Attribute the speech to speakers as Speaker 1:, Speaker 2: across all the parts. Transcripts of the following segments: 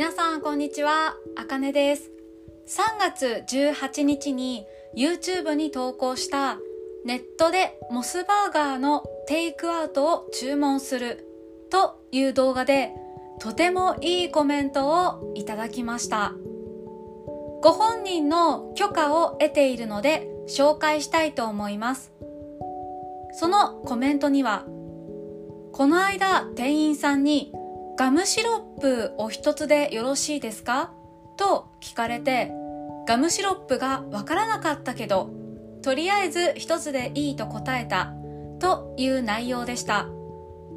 Speaker 1: 皆さんこんにちは、あかねです。3月18日に YouTube に投稿したネットでモスバーガーのテイクアウトを注文するという動画でとてもいいコメントをいただきました。ご本人の許可を得ているので紹介したいと思います。そのコメントには、この間店員さんにガムシロップお一つでよろしいですか？と聞かれて、ガムシロップがわからなかったけど、とりあえず一つでいいと答えたという内容でした。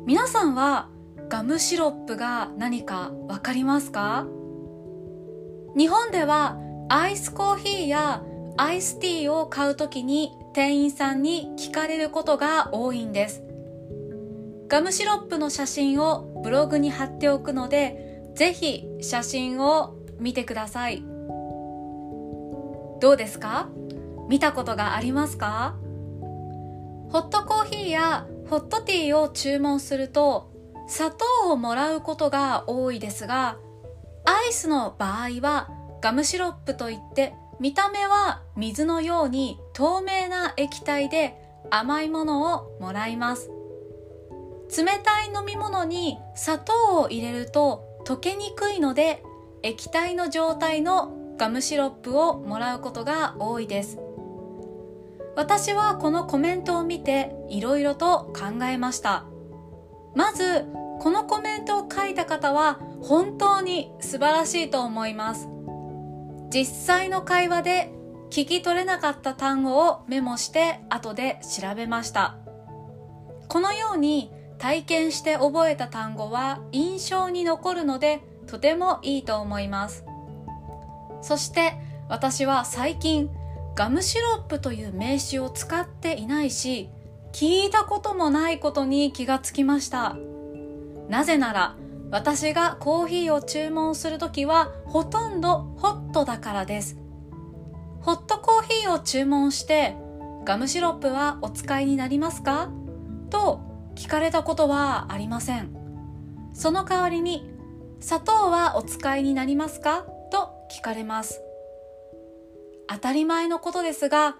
Speaker 1: 皆さんはガムシロップが何かわかりますか？日本ではアイスコーヒーやアイスティーを買うときに店員さんに聞かれることが多いんです。ガムシロップの写真をブログに貼っておくので、ぜひ写真を見てください。どうですか？見たことがありますか？ホットコーヒーやホットティーを注文すると砂糖をもらうことが多いですが、アイスの場合はガムシロップといって見た目は水のように透明な液体で甘いものをもらいます。冷たい飲み物に砂糖を入れると溶けにくいので液体の状態のガムシロップをもらうことが多いです。私はこのコメントを見ていろいろと考えました。まず、このコメントを書いた方は本当に素晴らしいと思います。実際の会話で聞き取れなかった単語をメモして後で調べました。このように体験して覚えた単語は印象に残るのでとてもいいと思います。そして私は最近ガムシロップという名詞を使っていないし聞いたこともないことに気がつきました。なぜなら私がコーヒーを注文するときはほとんどホットだからです。ホットコーヒーを注文してガムシロップはお使いになりますか？と聞かれたことはありません。その代わりに砂糖はお使いになりますか？と聞かれます。当たり前のことですが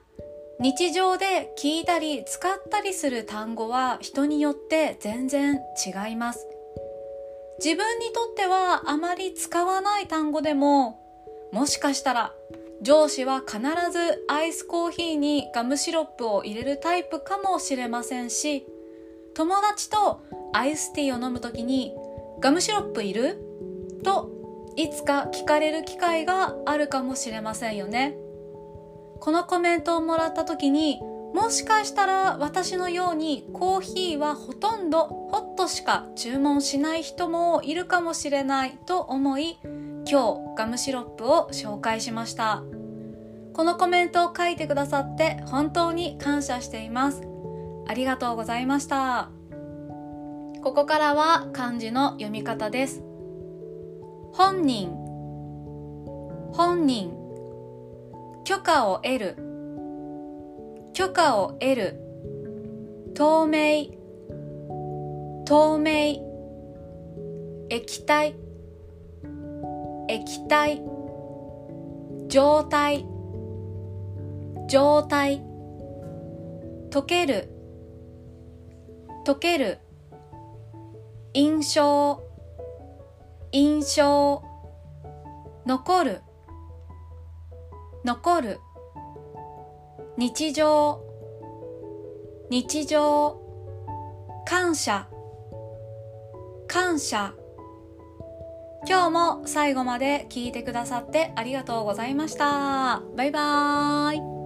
Speaker 1: 日常で聞いたり使ったりする単語は人によって全然違います。自分にとってはあまり使わない単語でももしかしたら上司は必ずアイスコーヒーにガムシロップを入れるタイプかもしれませんし友達とアイスティーを飲むときにガムシロップいる？といつか聞かれる機会があるかもしれませんよね。このコメントをもらった時にもしかしたら私のようにコーヒーはほとんどホットしか注文しない人もいるかもしれないと思い今日ガムシロップを紹介しました。このコメントを書いてくださって本当に感謝しています。ありがとうございました。ここからは漢字の読み方です。本人。本人。許可を得る。許可を得る。透明。透明。液体。液体。状態。状態。溶ける。溶ける印象印象残る残る日常日常感謝感謝今日も最後まで聞いてくださってありがとうございました。バイバーイ。